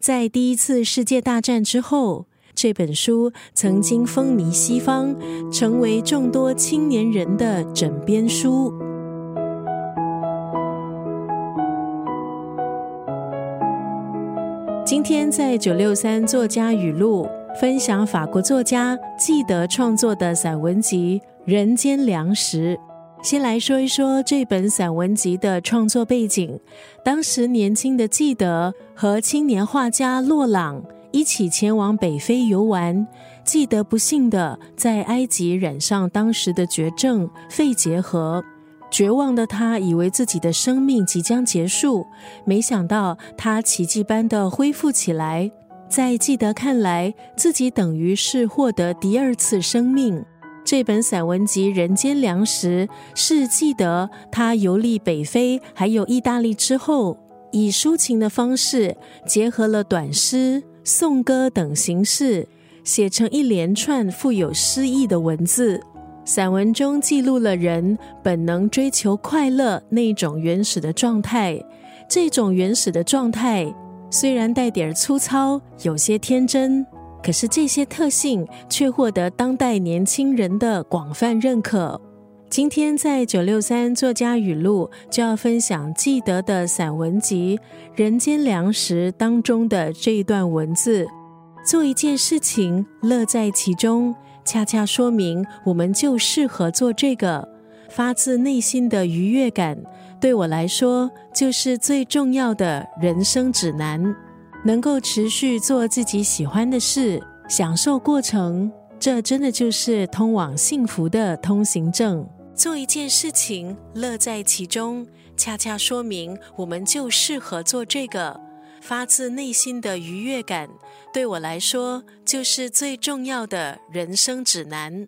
在第一次世界大战之后，这本书曾经风靡西方，成为众多青年人的枕边书。今天在九六三作家语录分享法国作家纪德创作的散文集《人间粮食》。先来说一说这本散文集的创作背景。当时年轻的纪德和青年画家洛朗一起前往北非游玩，记得不幸的在埃及染上当时的绝症肺结核。绝望的他以为自己的生命即将结束，没想到他奇迹般的恢复起来。在记得看来，自己等于是获得第二次生命。这本散文集《人间粮食》是记得他游历北非还有意大利之后，以抒情的方式结合了短诗、颂歌等形式，写成一连串富有诗意的文字。散文中记录了人本能追求快乐那种原始的状态，这种原始的状态虽然带点粗糙，有些天真，可是这些特性却获得当代年轻人的广泛认可。今天在九六三作家语录就要分享记得的散文集《人间粮食》当中的这一段文字：做一件事情，乐在其中。恰恰说明，我们就适合做这个发自内心的愉悦感。对我来说，就是最重要的人生指南。能够持续做自己喜欢的事，享受过程，这真的就是通往幸福的通行证。做一件事情，乐在其中，恰恰说明我们就适合做这个。发自内心的愉悦感，对我来说就是最重要的人生指南。